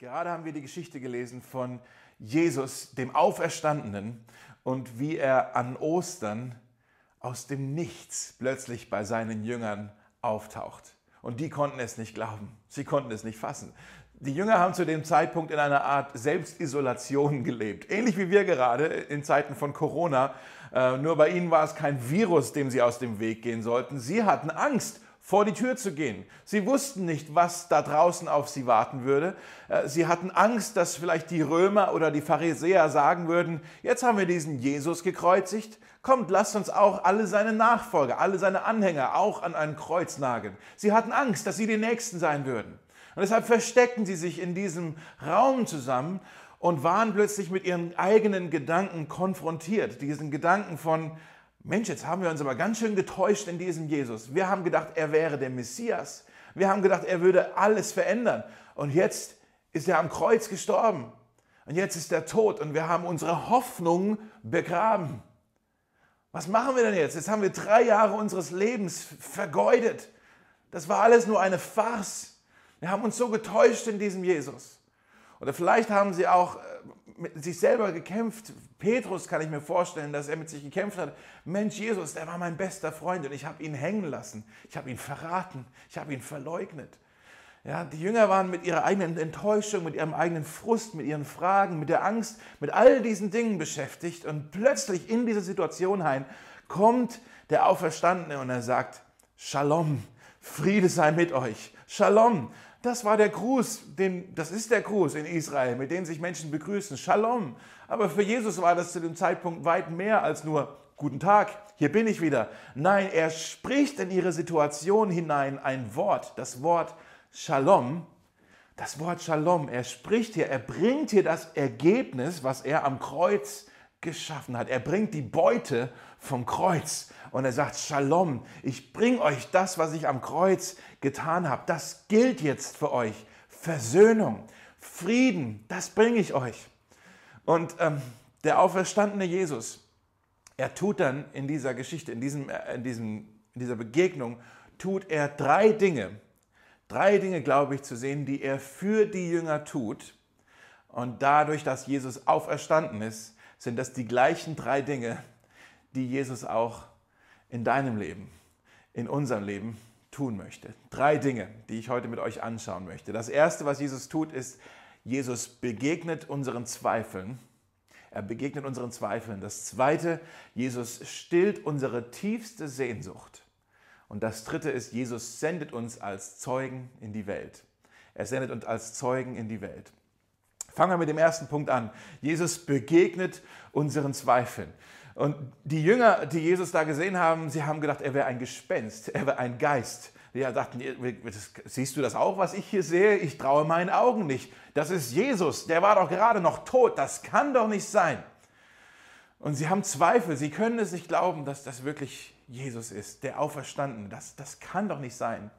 Gerade haben wir die Geschichte gelesen von Jesus, dem Auferstandenen, und wie er an Ostern aus dem Nichts plötzlich bei seinen Jüngern auftaucht. Und die konnten es nicht glauben. Sie konnten es nicht fassen. Die Jünger haben zu dem Zeitpunkt in einer Art Selbstisolation gelebt. Ähnlich wie wir gerade in Zeiten von Corona. Äh, nur bei ihnen war es kein Virus, dem sie aus dem Weg gehen sollten. Sie hatten Angst vor die Tür zu gehen. Sie wussten nicht, was da draußen auf sie warten würde. Äh, sie hatten Angst, dass vielleicht die Römer oder die Pharisäer sagen würden, jetzt haben wir diesen Jesus gekreuzigt, kommt, lasst uns auch alle seine Nachfolger, alle seine Anhänger auch an ein Kreuz nageln. Sie hatten Angst, dass sie die Nächsten sein würden. Und deshalb versteckten sie sich in diesem Raum zusammen und waren plötzlich mit ihren eigenen Gedanken konfrontiert. Diesen Gedanken von, Mensch, jetzt haben wir uns aber ganz schön getäuscht in diesem Jesus. Wir haben gedacht, er wäre der Messias. Wir haben gedacht, er würde alles verändern. Und jetzt ist er am Kreuz gestorben. Und jetzt ist er tot und wir haben unsere Hoffnung begraben. Was machen wir denn jetzt? Jetzt haben wir drei Jahre unseres Lebens vergeudet. Das war alles nur eine Farce. Wir haben uns so getäuscht in diesem Jesus. Oder vielleicht haben sie auch äh, mit sich selber gekämpft. Petrus kann ich mir vorstellen, dass er mit sich gekämpft hat. Mensch, Jesus, der war mein bester Freund und ich habe ihn hängen lassen. Ich habe ihn verraten. Ich habe ihn verleugnet. Ja, die Jünger waren mit ihrer eigenen Enttäuschung, mit ihrem eigenen Frust, mit ihren Fragen, mit der Angst, mit all diesen Dingen beschäftigt. Und plötzlich in diese Situation hinein kommt der Auferstandene und er sagt, Shalom, Friede sei mit euch. Shalom. Das war der Gruß, den, das ist der Gruß in Israel, mit dem sich Menschen begrüßen. Shalom. Aber für Jesus war das zu dem Zeitpunkt weit mehr als nur Guten Tag, hier bin ich wieder. Nein, er spricht in ihre Situation hinein ein Wort, das Wort Shalom. Das Wort Shalom, er spricht hier, er bringt hier das Ergebnis, was er am Kreuz geschaffen hat. Er bringt die Beute vom Kreuz und er sagt, Shalom, ich bringe euch das, was ich am Kreuz getan habe. Das gilt jetzt für euch. Versöhnung, Frieden, das bringe ich euch. Und ähm, der auferstandene Jesus, er tut dann in dieser Geschichte, in, diesem, äh, in, diesem, in dieser Begegnung, tut er drei Dinge. Drei Dinge, glaube ich, zu sehen, die er für die Jünger tut. Und dadurch, dass Jesus auferstanden ist, sind das die gleichen drei Dinge, die Jesus auch in deinem Leben, in unserem Leben tun möchte. Drei Dinge, die ich heute mit euch anschauen möchte. Das erste, was Jesus tut, ist, Jesus begegnet unseren Zweifeln. Er begegnet unseren Zweifeln. Das zweite, Jesus stillt unsere tiefste Sehnsucht. Und das dritte ist, Jesus sendet uns als Zeugen in die Welt. Er sendet uns als Zeugen in die Welt. Fangen wir mit dem ersten Punkt an. Jesus begegnet unseren Zweifeln. Und die Jünger, die Jesus da gesehen haben, sie haben gedacht, er wäre ein Gespenst, er wäre ein Geist. Die dachten, siehst du das auch, was ich hier sehe? Ich traue meinen Augen nicht. Das ist Jesus, der war doch gerade noch tot, das kann doch nicht sein. Und sie haben Zweifel, sie können es nicht glauben, dass das wirklich Jesus ist, der Auferstandene. Das, das kann doch nicht sein.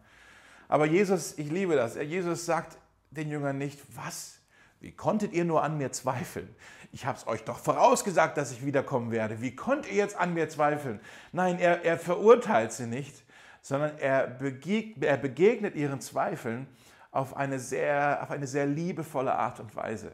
Aber Jesus, ich liebe das, Jesus sagt den Jüngern nicht, was? Wie konntet ihr nur an mir zweifeln? Ich habe es euch doch vorausgesagt, dass ich wiederkommen werde. Wie konnt ihr jetzt an mir zweifeln? Nein, er, er verurteilt sie nicht, sondern er begegnet, er begegnet ihren Zweifeln auf eine, sehr, auf eine sehr liebevolle Art und Weise.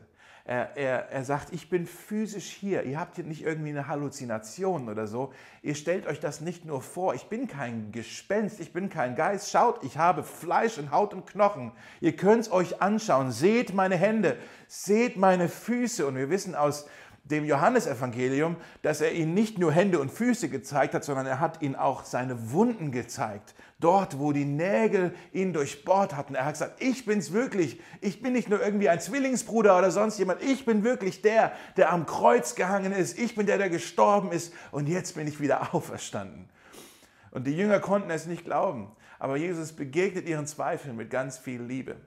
Er, er, er sagt, ich bin physisch hier. Ihr habt hier nicht irgendwie eine Halluzination oder so. Ihr stellt euch das nicht nur vor. Ich bin kein Gespenst, ich bin kein Geist. Schaut, ich habe Fleisch und Haut und Knochen. Ihr könnt es euch anschauen. Seht meine Hände, seht meine Füße. Und wir wissen aus dem Johannesevangelium, dass er ihnen nicht nur Hände und Füße gezeigt hat, sondern er hat ihnen auch seine Wunden gezeigt. Dort, wo die Nägel ihn durchbohrt hatten. Er hat gesagt, ich bin's wirklich. Ich bin nicht nur irgendwie ein Zwillingsbruder oder sonst jemand. Ich bin wirklich der, der am Kreuz gehangen ist. Ich bin der, der gestorben ist. Und jetzt bin ich wieder auferstanden. Und die Jünger konnten es nicht glauben. Aber Jesus begegnet ihren Zweifeln mit ganz viel Liebe.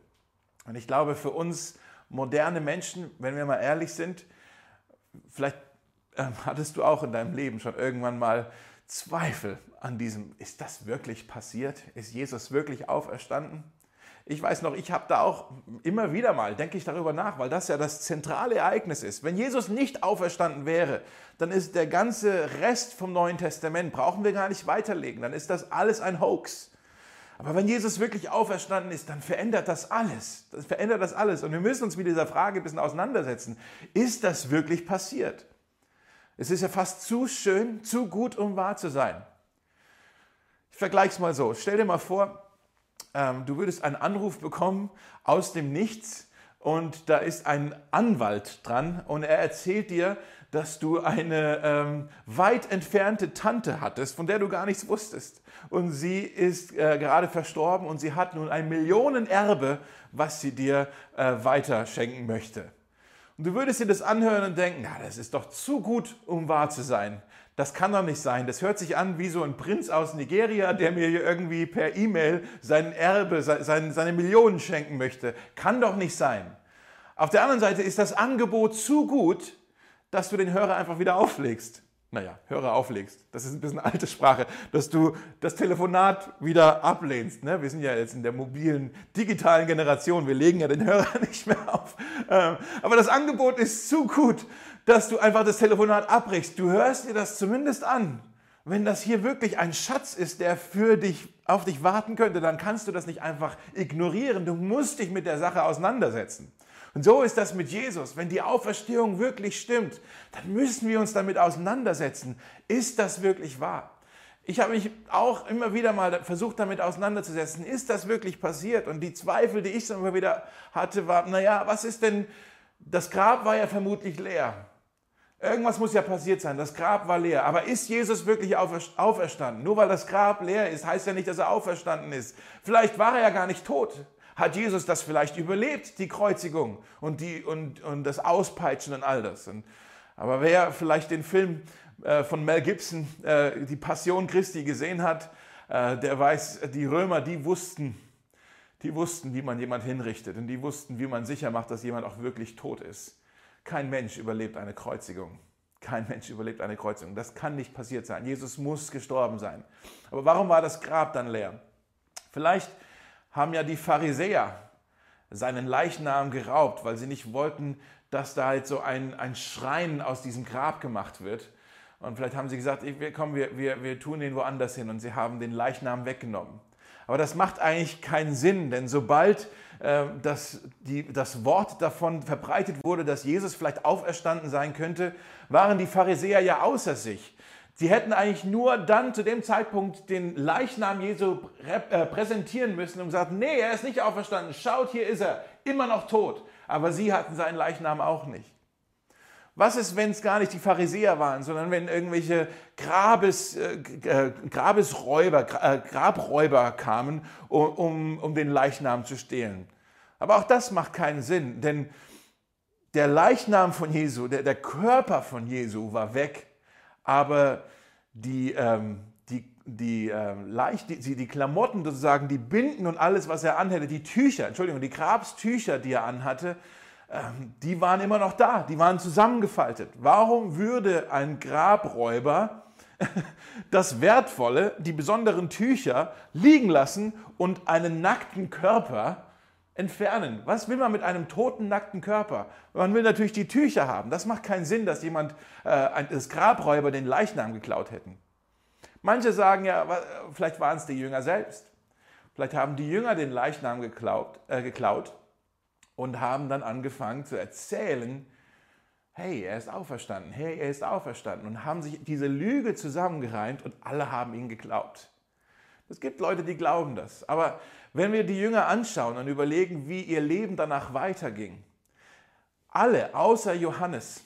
Und ich glaube, für uns moderne Menschen, wenn wir mal ehrlich sind, Vielleicht ähm, hattest du auch in deinem Leben schon irgendwann mal Zweifel an diesem, ist das wirklich passiert? Ist Jesus wirklich auferstanden? Ich weiß noch, ich habe da auch immer wieder mal, denke ich darüber nach, weil das ja das zentrale Ereignis ist. Wenn Jesus nicht auferstanden wäre, dann ist der ganze Rest vom Neuen Testament, brauchen wir gar nicht weiterlegen, dann ist das alles ein Hoax. Aber wenn Jesus wirklich auferstanden ist, dann verändert das alles. Das verändert das alles. Und wir müssen uns mit dieser Frage ein bisschen auseinandersetzen. Ist das wirklich passiert? Es ist ja fast zu schön, zu gut, um wahr zu sein. Ich vergleiche es mal so. Stell dir mal vor, ähm, du würdest einen Anruf bekommen aus dem Nichts und da ist ein Anwalt dran und er erzählt dir, dass du eine ähm, weit entfernte Tante hattest, von der du gar nichts wusstest. Und sie ist äh, gerade verstorben und sie hat nun ein Millionenerbe, was sie dir äh, weiter schenken möchte. Und du würdest dir das anhören und denken, ja, das ist doch zu gut, um wahr zu sein. Das kann doch nicht sein. Das hört sich an wie so ein Prinz aus Nigeria, der mir irgendwie per E-Mail sein Erbe, seine, seine Millionen schenken möchte. Kann doch nicht sein. Auf der anderen Seite ist das Angebot zu gut, dass du den Hörer einfach wieder auflegst. Naja, Hörer auflegst. Das ist ein bisschen alte Sprache, dass du das Telefonat wieder ablehnst. Ne? Wir sind ja jetzt in der mobilen, digitalen Generation. Wir legen ja den Hörer nicht mehr auf. Ähm, aber das Angebot ist zu gut, dass du einfach das Telefonat abbrichst. Du hörst dir das zumindest an. Wenn das hier wirklich ein Schatz ist, der für dich, auf dich warten könnte, dann kannst du das nicht einfach ignorieren. Du musst dich mit der Sache auseinandersetzen. Und so ist das mit Jesus. Wenn die Auferstehung wirklich stimmt, dann müssen wir uns damit auseinandersetzen. Ist das wirklich wahr? Ich habe mich auch immer wieder mal versucht, damit auseinanderzusetzen. Ist das wirklich passiert? Und die Zweifel, die ich so immer wieder hatte, waren, naja, was ist denn, das Grab war ja vermutlich leer. Irgendwas muss ja passiert sein. Das Grab war leer. Aber ist Jesus wirklich auferstanden? Nur weil das Grab leer ist, heißt ja nicht, dass er auferstanden ist. Vielleicht war er ja gar nicht tot hat Jesus das vielleicht überlebt, die Kreuzigung und, die, und, und das Auspeitschen und all das. Und, aber wer vielleicht den Film äh, von Mel Gibson, äh, die Passion Christi, gesehen hat, äh, der weiß, die Römer, die wussten, die wussten, wie man jemand hinrichtet und die wussten, wie man sicher macht, dass jemand auch wirklich tot ist. Kein Mensch überlebt eine Kreuzigung. Kein Mensch überlebt eine Kreuzigung. Das kann nicht passiert sein. Jesus muss gestorben sein. Aber warum war das Grab dann leer? Vielleicht haben ja die Pharisäer seinen Leichnam geraubt, weil sie nicht wollten, dass da halt so ein, ein Schrein aus diesem Grab gemacht wird. Und vielleicht haben sie gesagt, wir, komm, wir, wir, wir tun den woanders hin und sie haben den Leichnam weggenommen. Aber das macht eigentlich keinen Sinn, denn sobald äh, das, die, das Wort davon verbreitet wurde, dass Jesus vielleicht auferstanden sein könnte, waren die Pharisäer ja außer sich. Sie hätten eigentlich nur dann zu dem Zeitpunkt den Leichnam Jesu äh, präsentieren müssen und gesagt, nee, er ist nicht auferstanden, schaut, hier ist er, immer noch tot. Aber sie hatten seinen Leichnam auch nicht. Was ist, wenn es gar nicht die Pharisäer waren, sondern wenn irgendwelche Grabes, äh, äh Grabesräuber, äh, Grabräuber kamen, um, um den Leichnam zu stehlen? Aber auch das macht keinen Sinn, denn der Leichnam von Jesu, der, der Körper von Jesu war weg aber die, ähm, die, die, ähm, leicht, die, die Klamotten sozusagen, die Binden und alles, was er anhätte, die Tücher, Entschuldigung, die Grabstücher, die er anhatte, ähm, die waren immer noch da, die waren zusammengefaltet. Warum würde ein Grabräuber das Wertvolle, die besonderen Tücher liegen lassen und einen nackten Körper entfernen. Was will man mit einem toten, nackten Körper? Man will natürlich die Tücher haben. Das macht keinen Sinn, dass jemand, äh, das Grabräuber den Leichnam geklaut hätten. Manche sagen ja, vielleicht waren es die Jünger selbst. Vielleicht haben die Jünger den Leichnam geklaut, äh, geklaut und haben dann angefangen zu erzählen, hey, er ist auferstanden, hey, er ist auferstanden und haben sich diese Lüge zusammengereimt und alle haben ihn geglaubt. Es gibt Leute, die glauben das. Aber wenn wir die Jünger anschauen und überlegen, wie ihr Leben danach weiterging, alle außer Johannes,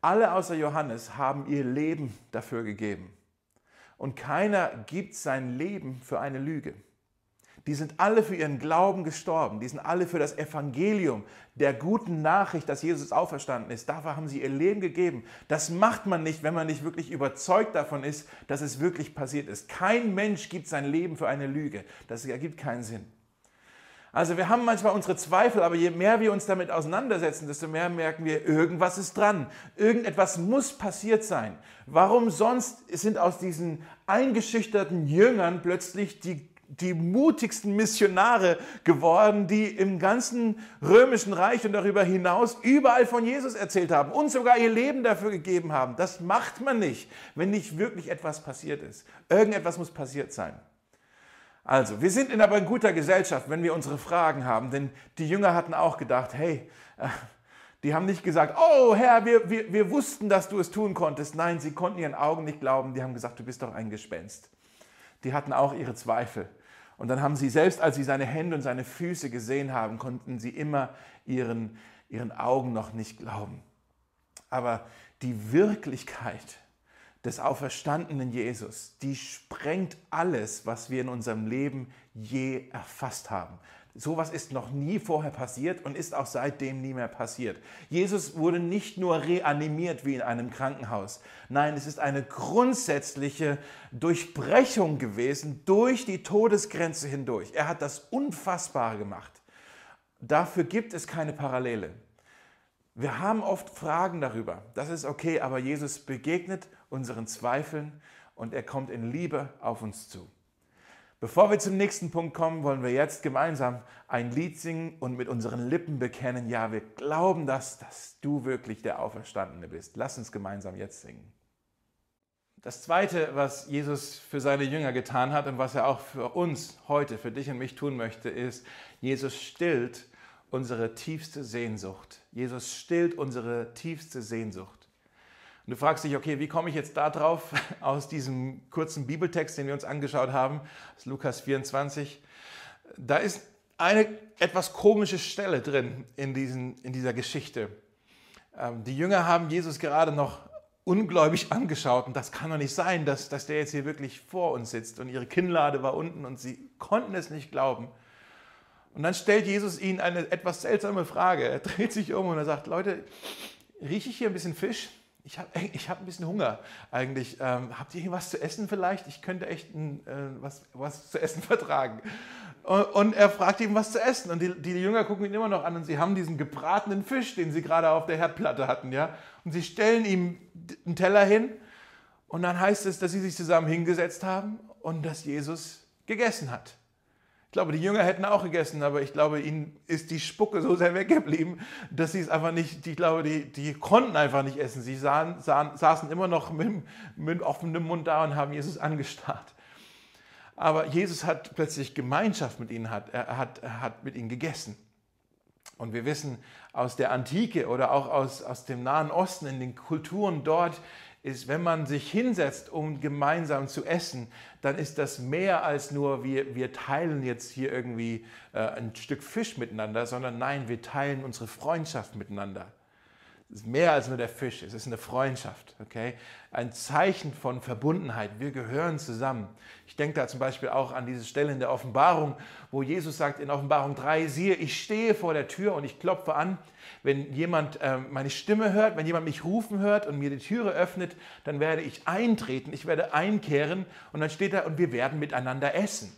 alle außer Johannes haben ihr Leben dafür gegeben. Und keiner gibt sein Leben für eine Lüge. Die sind alle für ihren Glauben gestorben. Die sind alle für das Evangelium der guten Nachricht, dass Jesus auferstanden ist. Dafür haben sie ihr Leben gegeben. Das macht man nicht, wenn man nicht wirklich überzeugt davon ist, dass es wirklich passiert ist. Kein Mensch gibt sein Leben für eine Lüge. Das ergibt keinen Sinn. Also wir haben manchmal unsere Zweifel, aber je mehr wir uns damit auseinandersetzen, desto mehr merken wir, irgendwas ist dran. Irgendetwas muss passiert sein. Warum sonst sind aus diesen eingeschüchterten Jüngern plötzlich die die mutigsten Missionare geworden, die im ganzen römischen Reich und darüber hinaus überall von Jesus erzählt haben und sogar ihr Leben dafür gegeben haben. Das macht man nicht, wenn nicht wirklich etwas passiert ist. Irgendetwas muss passiert sein. Also, wir sind in aber in guter Gesellschaft, wenn wir unsere Fragen haben, denn die Jünger hatten auch gedacht, hey, äh, die haben nicht gesagt, oh Herr, wir, wir, wir wussten, dass du es tun konntest. Nein, sie konnten ihren Augen nicht glauben. Die haben gesagt, du bist doch ein Gespenst. Die hatten auch ihre Zweifel. Und dann haben sie, selbst als sie seine Hände und seine Füße gesehen haben, konnten sie immer ihren, ihren Augen noch nicht glauben. Aber die Wirklichkeit des auferstandenen Jesus, die sprengt alles, was wir in unserem Leben je erfasst haben. Sowas ist noch nie vorher passiert und ist auch seitdem nie mehr passiert. Jesus wurde nicht nur reanimiert wie in einem Krankenhaus. Nein, es ist eine grundsätzliche Durchbrechung gewesen durch die Todesgrenze hindurch. Er hat das Unfassbare gemacht. Dafür gibt es keine Parallele. Wir haben oft Fragen darüber. Das ist okay, aber Jesus begegnet unseren Zweifeln und er kommt in Liebe auf uns zu. Bevor wir zum nächsten Punkt kommen, wollen wir jetzt gemeinsam ein Lied singen und mit unseren Lippen bekennen, ja, wir glauben das, dass du wirklich der Auferstandene bist. Lass uns gemeinsam jetzt singen. Das Zweite, was Jesus für seine Jünger getan hat und was er auch für uns heute, für dich und mich tun möchte, ist, Jesus stillt unsere tiefste Sehnsucht. Jesus stillt unsere tiefste Sehnsucht. Und du fragst dich, okay, wie komme ich jetzt da drauf aus diesem kurzen Bibeltext, den wir uns angeschaut haben, aus Lukas 24? Da ist eine etwas komische Stelle drin in, diesen, in dieser Geschichte. Ähm, die Jünger haben Jesus gerade noch ungläubig angeschaut und das kann doch nicht sein, dass, dass der jetzt hier wirklich vor uns sitzt und ihre Kinnlade war unten und sie konnten es nicht glauben. Und dann stellt Jesus ihnen eine etwas seltsame Frage. Er dreht sich um und er sagt, Leute, rieche ich hier ein bisschen Fisch? Ich habe ich hab ein bisschen Hunger eigentlich. Ähm, habt ihr hier was zu essen vielleicht? Ich könnte echt ein, äh, was, was zu essen vertragen. Und, und, er fragt ihm, was zu essen. Und die, die Jünger gucken ihn immer noch an und sie haben diesen gebratenen Fisch, den sie gerade auf der Herdplatte hatten. ja. Und sie stellen ihm einen Teller hin. Und dann heißt es, dass sie sich zusammen hingesetzt haben und dass Jesus gegessen hat. Ich glaube, die Jünger hätten auch gegessen, aber ich glaube, ihnen ist die Spucke so sehr weggeblieben, dass sie es einfach nicht, ich glaube, die, die konnten einfach nicht essen. Sie sahen, sahen, saßen immer noch mit, mit offenem Mund da und haben Jesus angestarrt. Aber Jesus hat plötzlich Gemeinschaft mit ihnen, hat, er, hat, er hat mit ihnen gegessen. Und wir wissen aus der Antike oder auch aus, aus dem Nahen Osten, in den Kulturen dort, ist, wenn man sich hinsetzt, um gemeinsam zu essen, dann ist das mehr als nur, wir, wir teilen jetzt hier irgendwie äh, ein Stück Fisch miteinander, sondern nein, wir teilen unsere Freundschaft miteinander. Es ist mehr als nur der Fisch, es ist eine Freundschaft, okay? Ein Zeichen von Verbundenheit. Wir gehören zusammen. Ich denke da zum Beispiel auch an diese Stelle in der Offenbarung, wo Jesus sagt in Offenbarung 3, siehe, ich stehe vor der Tür und ich klopfe an. Wenn jemand äh, meine Stimme hört, wenn jemand mich rufen hört und mir die Türe öffnet, dann werde ich eintreten, ich werde einkehren und dann steht da, und wir werden miteinander essen.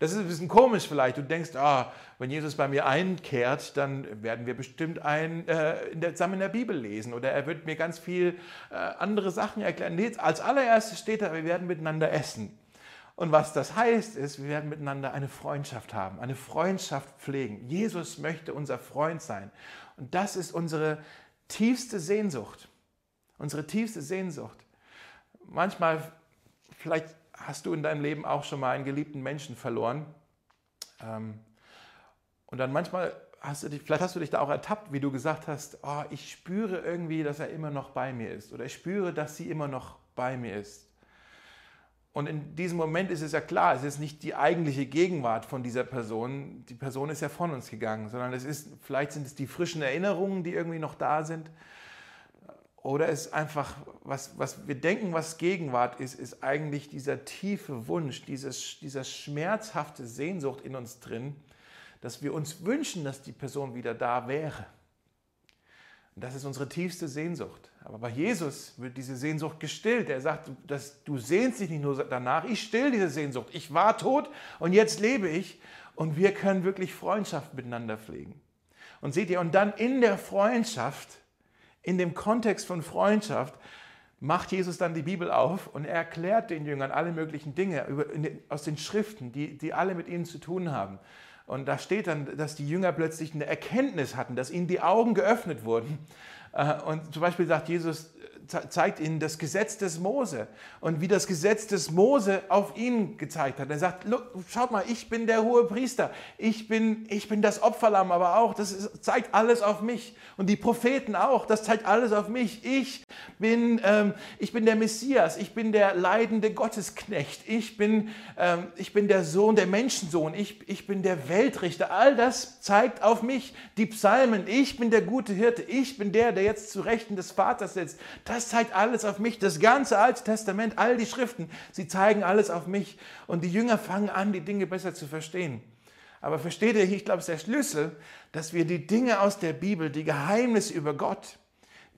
Das ist ein bisschen komisch vielleicht. Du denkst, ah, wenn Jesus bei mir einkehrt, dann werden wir bestimmt ein, äh, in der, zusammen in der Bibel lesen oder er wird mir ganz viel äh, andere Sachen erklären. Nee, als allererstes steht da, wir werden miteinander essen. Und was das heißt, ist, wir werden miteinander eine Freundschaft haben, eine Freundschaft pflegen. Jesus möchte unser Freund sein. Und das ist unsere tiefste Sehnsucht. Unsere tiefste Sehnsucht. Manchmal, vielleicht hast du in deinem Leben auch schon mal einen geliebten Menschen verloren. Ähm, und dann manchmal hast du dich, vielleicht hast du dich da auch ertappt, wie du gesagt hast, oh, ich spüre irgendwie, dass er immer noch bei mir ist. Oder ich spüre, dass sie immer noch bei mir ist. Und in diesem Moment ist es ja klar, es ist nicht die eigentliche Gegenwart von dieser Person. Die Person ist ja von uns gegangen, sondern es ist, vielleicht sind es die frischen Erinnerungen, die irgendwie noch da sind. Oder ist einfach, was, was wir denken, was Gegenwart ist, ist eigentlich dieser tiefe Wunsch, dieses, dieser schmerzhafte Sehnsucht in uns drin, dass wir uns wünschen, dass die Person wieder da wäre. Und das ist unsere tiefste Sehnsucht. Aber bei Jesus wird diese Sehnsucht gestillt. Er sagt, dass du sehnst dich nicht nur danach, ich still diese Sehnsucht. Ich war tot und jetzt lebe ich und wir können wirklich Freundschaft miteinander pflegen. Und seht ihr, und dann in der Freundschaft in dem Kontext von Freundschaft macht Jesus dann die Bibel auf und er erklärt den Jüngern alle möglichen Dinge aus den Schriften, die, die alle mit ihnen zu tun haben. Und da steht dann, dass die Jünger plötzlich eine Erkenntnis hatten, dass ihnen die Augen geöffnet wurden. Äh, und zum Beispiel sagt Jesus zeigt ihnen das Gesetz des Mose und wie das Gesetz des Mose auf ihn gezeigt hat. Er sagt, schaut mal, ich bin der hohe Priester, ich bin, ich bin das Opferlamm, aber auch, das ist, zeigt alles auf mich. Und die Propheten auch, das zeigt alles auf mich. Ich bin, ähm, ich bin der Messias, ich bin der leidende Gottesknecht, ich bin, ähm, ich bin der Sohn, der Menschensohn, ich, ich bin der Weltrichter. All das zeigt auf mich. Die Psalmen, ich bin der gute Hirte, ich bin der, der jetzt zu Rechten des Vaters sitzt. Das zeigt alles auf mich. Das ganze Alte Testament, all die Schriften, sie zeigen alles auf mich. Und die Jünger fangen an, die Dinge besser zu verstehen. Aber versteht ihr, ich glaube, es ist der Schlüssel, dass wir die Dinge aus der Bibel, die Geheimnisse über Gott,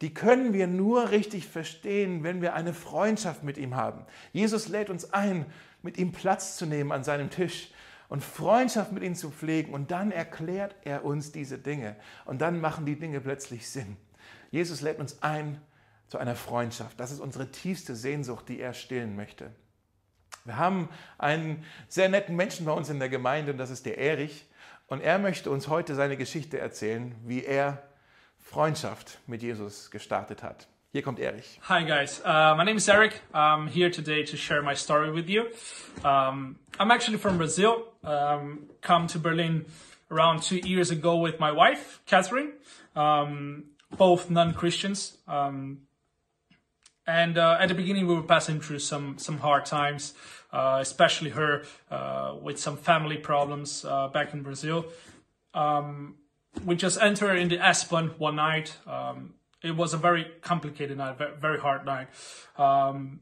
die können wir nur richtig verstehen, wenn wir eine Freundschaft mit ihm haben. Jesus lädt uns ein, mit ihm Platz zu nehmen an seinem Tisch und Freundschaft mit ihm zu pflegen. Und dann erklärt er uns diese Dinge. Und dann machen die Dinge plötzlich Sinn. Jesus lädt uns ein zu einer Freundschaft. Das ist unsere tiefste Sehnsucht, die er stillen möchte. Wir haben einen sehr netten Menschen bei uns in der Gemeinde und das ist der Erich. Und er möchte uns heute seine Geschichte erzählen, wie er Freundschaft mit Jesus gestartet hat. Hier kommt Erich. Hi guys, uh, my name is Eric. I'm here today to share my story with you. Um, I'm actually from Brazil. Um, come to Berlin around two years ago with my wife, Catherine. Um, both non-Christians. Um, and uh, at the beginning, we were passing through some some hard times, uh, especially her uh, with some family problems uh, back in Brazil. Um, we just entered in the Aspen one night. Um, it was a very complicated night, very hard night. Um,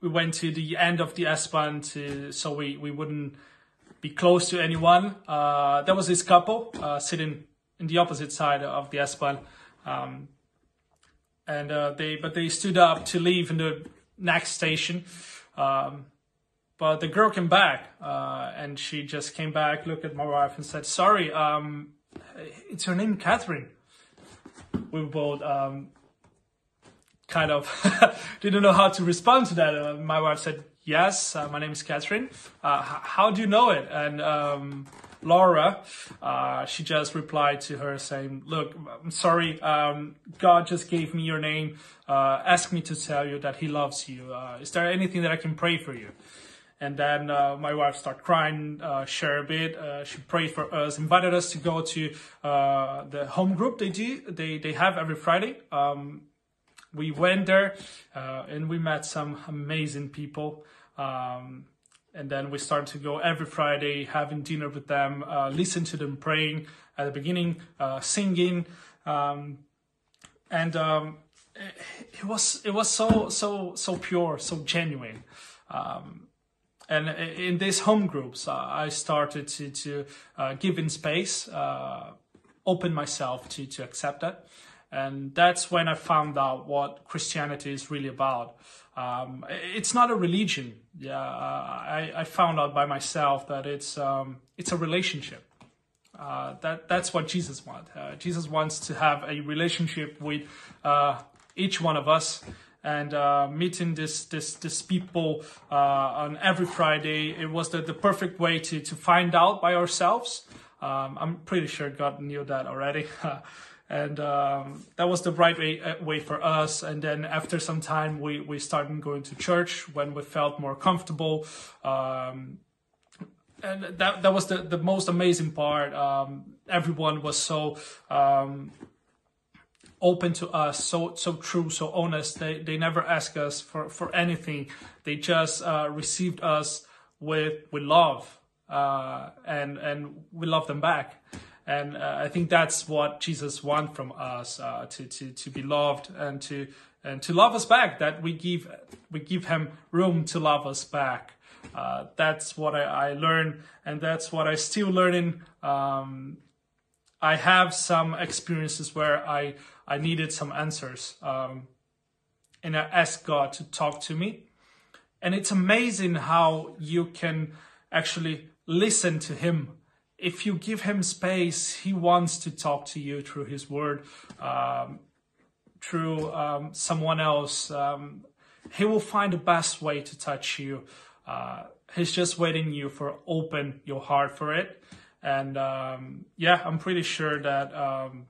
we went to the end of the Aspen to, so we, we wouldn't be close to anyone. Uh, there was this couple uh, sitting in the opposite side of the Aspen. And uh, they but they stood up to leave in the next station. Um, but the girl came back, uh, and she just came back, looked at my wife, and said, "Sorry, um, it's her name, Catherine." We both um, kind of didn't know how to respond to that. Uh, my wife said, "Yes, uh, my name is Catherine. Uh, how do you know it?" And um, Laura, uh, she just replied to her saying, "Look, I'm sorry. Um, God just gave me your name. Uh, asked me to tell you that He loves you. Uh, is there anything that I can pray for you?" And then uh, my wife started crying, uh, share a bit. Uh, she prayed for us, invited us to go to the home group they do. They they have every Friday. Um, we went there and we met some amazing people. Um, and then we started to go every Friday, having dinner with them, uh, listen to them praying at the beginning, uh, singing, um, and um, it, it, was it was so so so pure, so genuine. Um, and in these home groups, uh, I started to to uh, give in space, uh, open myself to to accept that, and that's when I found out what Christianity is really about. Um, it's not a religion. Yeah, uh, I, I, found out by myself that it's um, it's a relationship. Uh, that that's what Jesus wants. Uh, Jesus wants to have a relationship with uh, each one of us, and uh, meeting this this this people uh, on every Friday. It was the, the perfect way to to find out by ourselves. Um, I'm pretty sure God knew that already. and um, that was the right way, uh, way for us. And then after some time we, we started going to church when we felt more comfortable. Um, and that, that was the, the most amazing part. Um, everyone was so um, open to us so so true so honest. They, they never asked us for, for anything. They just uh, received us with with love uh, and and we love them back and uh, I think that's what Jesus wants from us uh, to to to be loved and to and to love us back. That we give we give Him room to love us back. Uh, that's what I, I learned, and that's what I still learning. Um, I have some experiences where I I needed some answers, um, and I asked God to talk to me. And it's amazing how you can actually listen to Him if you give him space, he wants to talk to you through his word, um, through um, someone else. Um, he will find the best way to touch you. Uh, he's just waiting you for open your heart for it. And um, yeah, I'm pretty sure that um,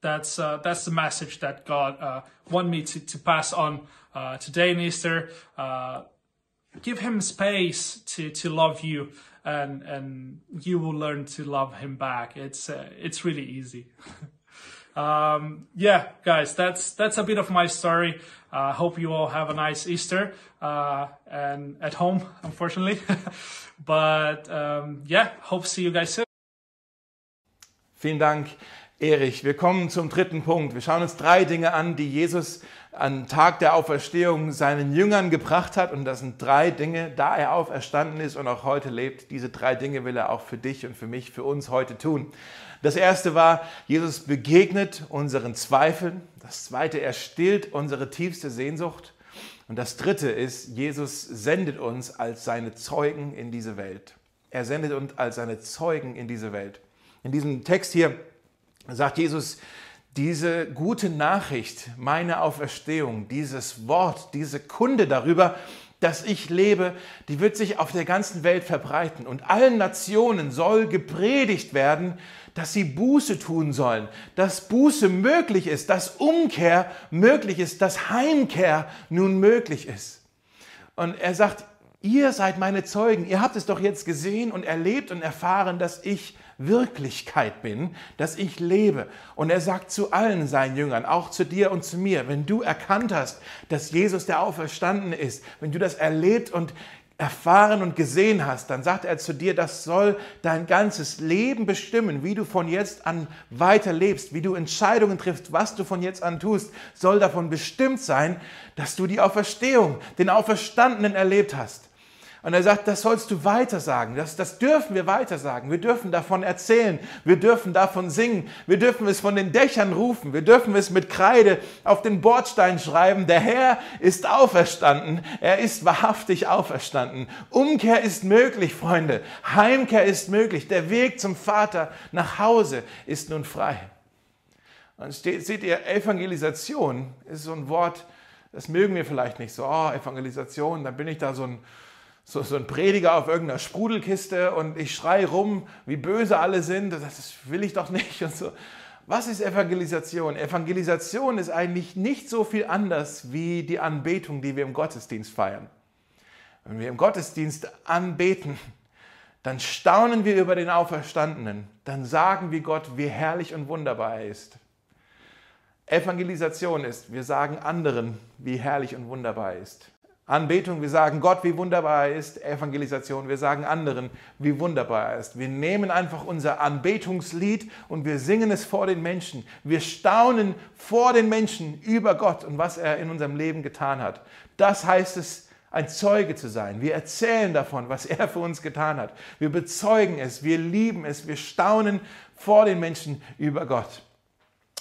that's uh, that's the message that God uh, want me to, to pass on uh, today in Easter. Uh, give Him space to to love you, and and you will learn to love Him back. It's uh, it's really easy. um, yeah, guys, that's that's a bit of my story. I hope you all have a nice Easter uh, and at home, unfortunately. but um, yeah, hope to see you guys soon. Vielen Dank, Erich. Wir kommen zum dritten Punkt. Wir schauen uns drei Dinge an, die Jesus am Tag der Auferstehung seinen Jüngern gebracht hat. Und das sind drei Dinge, da er auferstanden ist und auch heute lebt. Diese drei Dinge will er auch für dich und für mich, für uns heute tun. Das erste war, Jesus begegnet unseren Zweifeln. Das zweite, er stillt unsere tiefste Sehnsucht. Und das dritte ist, Jesus sendet uns als seine Zeugen in diese Welt. Er sendet uns als seine Zeugen in diese Welt. In diesem Text hier sagt Jesus, diese gute Nachricht, meine Auferstehung, dieses Wort, diese Kunde darüber, dass ich lebe, die wird sich auf der ganzen Welt verbreiten. Und allen Nationen soll gepredigt werden, dass sie Buße tun sollen, dass Buße möglich ist, dass Umkehr möglich ist, dass Heimkehr nun möglich ist. Und er sagt, ihr seid meine Zeugen, ihr habt es doch jetzt gesehen und erlebt und erfahren, dass ich Wirklichkeit bin, dass ich lebe. Und er sagt zu allen seinen Jüngern, auch zu dir und zu mir, wenn du erkannt hast, dass Jesus der Auferstanden ist, wenn du das erlebt und erfahren und gesehen hast, dann sagt er zu dir, das soll dein ganzes Leben bestimmen, wie du von jetzt an weiter lebst, wie du Entscheidungen triffst, was du von jetzt an tust, soll davon bestimmt sein, dass du die Auferstehung, den Auferstandenen erlebt hast. Und er sagt, das sollst du weitersagen, das, das dürfen wir weitersagen. Wir dürfen davon erzählen, wir dürfen davon singen, wir dürfen es von den Dächern rufen, wir dürfen es mit Kreide auf den Bordstein schreiben. Der Herr ist auferstanden, er ist wahrhaftig auferstanden. Umkehr ist möglich, Freunde, Heimkehr ist möglich, der Weg zum Vater nach Hause ist nun frei. Und steht, seht ihr, Evangelisation ist so ein Wort, das mögen wir vielleicht nicht so. Oh, Evangelisation, dann bin ich da so ein so, so ein Prediger auf irgendeiner Sprudelkiste und ich schreie rum, wie böse alle sind. Das will ich doch nicht und so. Was ist Evangelisation? Evangelisation ist eigentlich nicht so viel anders wie die Anbetung, die wir im Gottesdienst feiern. Wenn wir im Gottesdienst anbeten, dann staunen wir über den Auferstandenen. Dann sagen wir Gott, wie herrlich und wunderbar er ist. Evangelisation ist, wir sagen anderen, wie herrlich und wunderbar er ist. Anbetung, wir sagen Gott, wie wunderbar er ist. Evangelisation, wir sagen anderen, wie wunderbar er ist. Wir nehmen einfach unser Anbetungslied und wir singen es vor den Menschen. Wir staunen vor den Menschen über Gott und was er in unserem Leben getan hat. Das heißt es, ein Zeuge zu sein. Wir erzählen davon, was er für uns getan hat. Wir bezeugen es, wir lieben es, wir staunen vor den Menschen über Gott.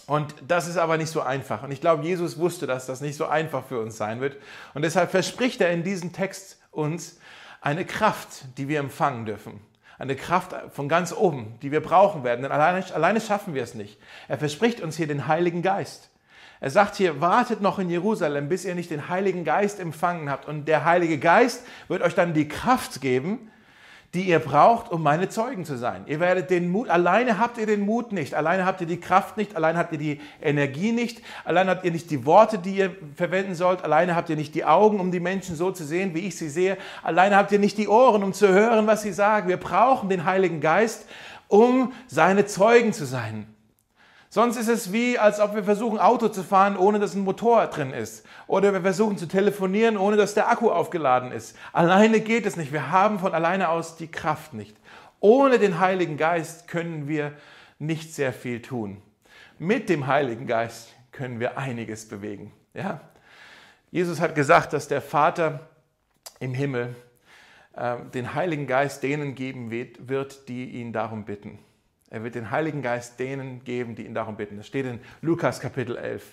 Und das ist aber nicht so einfach. Und ich glaube, Jesus wusste, dass das nicht so einfach für uns sein wird. Und deshalb verspricht er in diesem Text uns eine Kraft, die wir empfangen dürfen. Eine Kraft von ganz oben, die wir brauchen werden. Denn alleine, alleine schaffen wir es nicht. Er verspricht uns hier den Heiligen Geist. Er sagt hier, wartet noch in Jerusalem, bis ihr nicht den Heiligen Geist empfangen habt. Und der Heilige Geist wird euch dann die Kraft geben, die ihr braucht, um meine Zeugen zu sein. Ihr werdet den Mut, alleine habt ihr den Mut nicht, alleine habt ihr die Kraft nicht, alleine habt ihr die Energie nicht, alleine habt ihr nicht die Worte, die ihr verwenden sollt, alleine habt ihr nicht die Augen, um die Menschen so zu sehen, wie ich sie sehe, alleine habt ihr nicht die Ohren, um zu hören, was sie sagen. Wir brauchen den Heiligen Geist, um seine Zeugen zu sein. Sonst ist es wie, als ob wir versuchen, Auto zu fahren, ohne dass ein Motor drin ist. Oder wir versuchen zu telefonieren, ohne dass der Akku aufgeladen ist. Alleine geht es nicht. Wir haben von alleine aus die Kraft nicht. Ohne den Heiligen Geist können wir nicht sehr viel tun. Mit dem Heiligen Geist können wir einiges bewegen. Ja? Jesus hat gesagt, dass der Vater im Himmel äh, den Heiligen Geist denen geben wird, die ihn darum bitten. Er wird den Heiligen Geist denen geben, die ihn darum bitten. Das steht in Lukas Kapitel 11.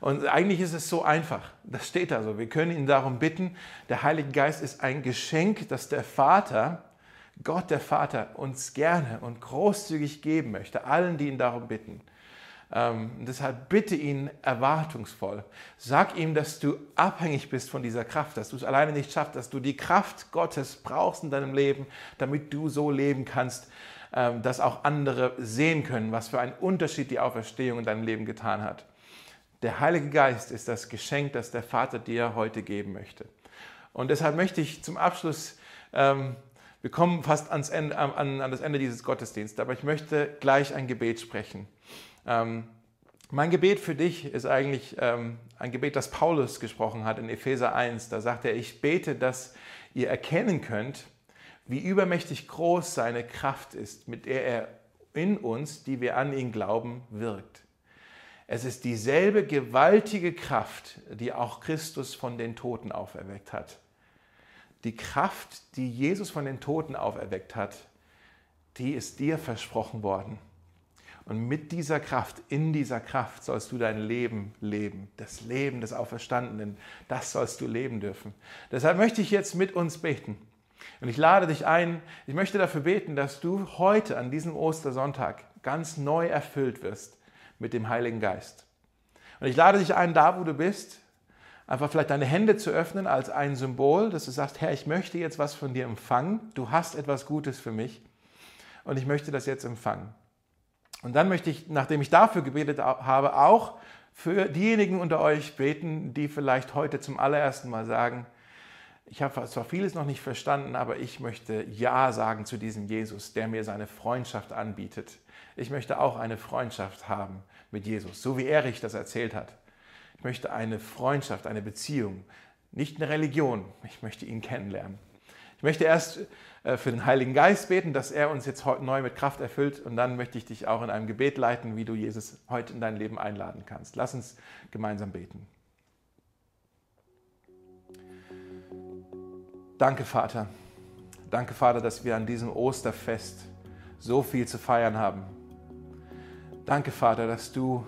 Und eigentlich ist es so einfach. Das steht da so. Wir können ihn darum bitten. Der Heilige Geist ist ein Geschenk, das der Vater, Gott der Vater, uns gerne und großzügig geben möchte. Allen, die ihn darum bitten. Ähm, deshalb bitte ihn erwartungsvoll. Sag ihm, dass du abhängig bist von dieser Kraft, dass du es alleine nicht schaffst, dass du die Kraft Gottes brauchst in deinem Leben, damit du so leben kannst, dass auch andere sehen können, was für einen Unterschied die Auferstehung in deinem Leben getan hat. Der Heilige Geist ist das Geschenk, das der Vater dir heute geben möchte. Und deshalb möchte ich zum Abschluss, ähm, wir kommen fast ans Ende, an, an, das Ende dieses Gottesdienstes, aber ich möchte gleich ein Gebet sprechen. Ähm, mein Gebet für dich ist eigentlich ähm, ein Gebet, das Paulus gesprochen hat in Epheser 1. Da sagt er, ich bete, dass ihr erkennen könnt, wie übermächtig groß seine Kraft ist, mit der er in uns, die wir an ihn glauben, wirkt. Es ist dieselbe gewaltige Kraft, die auch Christus von den Toten auferweckt hat. Die Kraft, die Jesus von den Toten auferweckt hat, die ist dir versprochen worden. Und mit dieser Kraft, in dieser Kraft sollst du dein Leben leben. Das Leben des Auferstandenen, das sollst du leben dürfen. Deshalb möchte ich jetzt mit uns beten. Und ich lade dich ein, ich möchte dafür beten, dass du heute an diesem Ostersonntag ganz neu erfüllt wirst mit dem Heiligen Geist. Und ich lade dich ein, da wo du bist, einfach vielleicht deine Hände zu öffnen als ein Symbol, dass du sagst, Herr, ich möchte jetzt was von dir empfangen. Du hast etwas Gutes für mich und ich möchte das jetzt empfangen. Und dann möchte ich, nachdem ich dafür gebetet habe, auch für diejenigen unter euch beten, die vielleicht heute zum allerersten Mal sagen, ich habe zwar vieles noch nicht verstanden, aber ich möchte Ja sagen zu diesem Jesus, der mir seine Freundschaft anbietet. Ich möchte auch eine Freundschaft haben mit Jesus, so wie Erich das erzählt hat. Ich möchte eine Freundschaft, eine Beziehung, nicht eine Religion. Ich möchte ihn kennenlernen. Ich möchte erst äh, für den Heiligen Geist beten, dass er uns jetzt heute neu mit Kraft erfüllt und dann möchte ich dich auch in einem Gebet leiten, wie du Jesus heute in dein Leben einladen kannst. Lass uns gemeinsam beten. Danke, Vater. Danke, Vater, dass wir an diesem Osterfest so viel zu feiern haben. Danke, Vater, dass du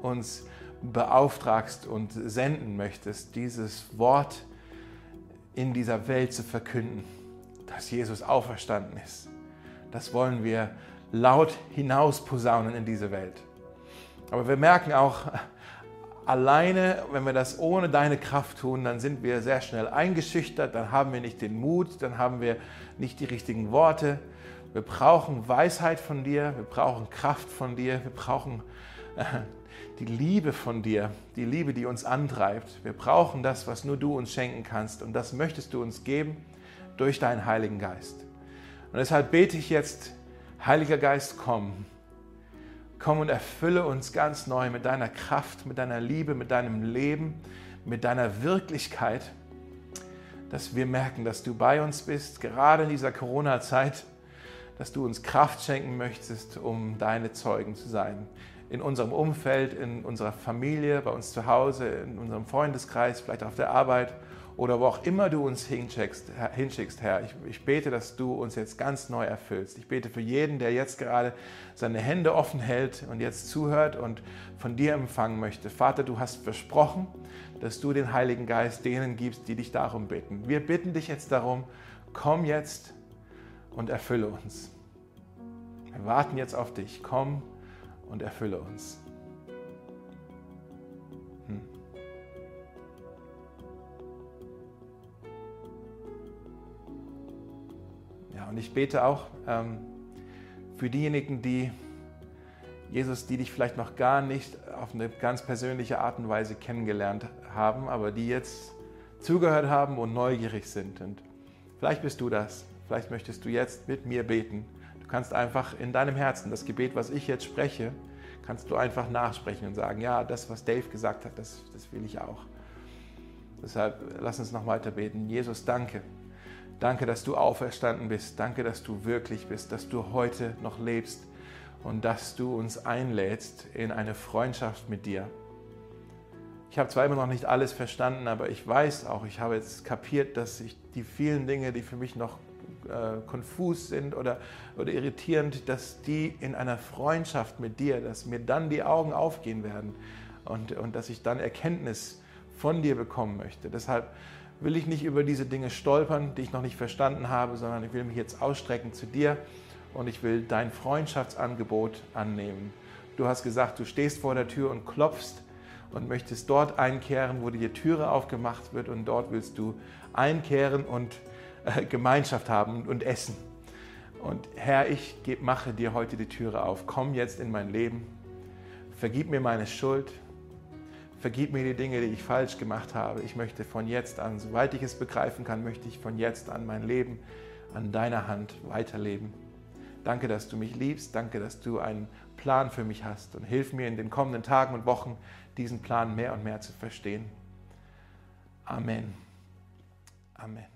uns beauftragst und senden möchtest, dieses Wort in dieser Welt zu verkünden, dass Jesus auferstanden ist. Das wollen wir laut hinaus posaunen in diese Welt. Aber wir merken auch, alleine, wenn wir das ohne deine Kraft tun, dann sind wir sehr schnell eingeschüchtert, dann haben wir nicht den Mut, dann haben wir nicht die richtigen Worte. Wir brauchen Weisheit von dir, wir brauchen Kraft von dir, wir brauchen äh, die Liebe von dir, die Liebe, die uns antreibt. Wir brauchen das, was nur du uns schenken kannst und das möchtest du uns geben durch deinen Heiligen Geist. Und deshalb bete ich jetzt, Heiliger Geist, komm. Komm und erfülle uns ganz neu mit deiner Kraft, mit deiner Liebe, mit deinem Leben, mit deiner Wirklichkeit, dass wir merken, dass du bei uns bist, gerade in dieser Corona-Zeit dass du uns Kraft schenken möchtest, um deine Zeugen zu sein. In unserem Umfeld, in unserer Familie, bei uns zu Hause, in unserem Freundeskreis, vielleicht auf der Arbeit oder wo auch immer du uns hinschickst, hinschickst Herr. Ich, ich, bete, dass du uns jetzt ganz neu erfüllst. Ich bete für jeden, der jetzt gerade seine Hände offen hält und jetzt zuhört und von dir empfangen möchte. Vater, du hast versprochen, dass du den Heiligen Geist denen gibst, die dich darum bitten. Wir bitten dich jetzt darum, komm jetzt und erfülle uns. Wir warten jetzt auf dich. Komm und erfülle uns. Und ich bete auch ähm, für diejenigen, die Jesus, die dich vielleicht noch gar nicht auf eine ganz persönliche Art und Weise kennengelernt haben, aber die jetzt zugehört haben und neugierig sind. Und vielleicht bist du das. Vielleicht möchtest du jetzt mit mir beten. Du kannst einfach in deinem Herzen das Gebet, was ich jetzt spreche, kannst du einfach nachsprechen und sagen, ja, das, was Dave gesagt hat, das, das will ich auch. Deshalb lass uns noch weiter beten. Jesus, danke. Danke, dass du auferstanden bist. Danke, dass du wirklich bist, dass du heute noch lebst und dass du uns einlädst in eine Freundschaft mit dir. Ich habe zwar immer noch nicht alles verstanden, aber ich weiß auch, ich habe jetzt kapiert, dass ich die vielen Dinge, die für mich noch äh, konfus sind oder, oder irritierend, dass die in einer Freundschaft mit dir, dass mir dann die Augen aufgehen werden und, und dass ich dann Erkenntnis von dir bekommen möchte. Deshalb will ich nicht über diese Dinge stolpern, die ich noch nicht verstanden habe, sondern ich will mich jetzt ausstrecken zu dir und ich will dein Freundschaftsangebot annehmen. Du hast gesagt, du stehst vor der Tür und klopfst und möchtest dort einkehren, wo die Türe aufgemacht wird und dort willst du einkehren und äh, Gemeinschaft haben und essen. Und Herr, ich mache dir heute die Türe auf. Komm jetzt in mein Leben. Vergib mir meine Schuld. Vergib mir die Dinge, die ich falsch gemacht habe. Ich möchte von jetzt an, soweit ich es begreifen kann, möchte ich von jetzt an mein Leben an deiner Hand weiterleben. Danke, dass du mich liebst. Danke, dass du einen Plan für mich hast. Und hilf mir in den kommenden Tagen und Wochen, diesen Plan mehr und mehr zu verstehen. Amen. Amen.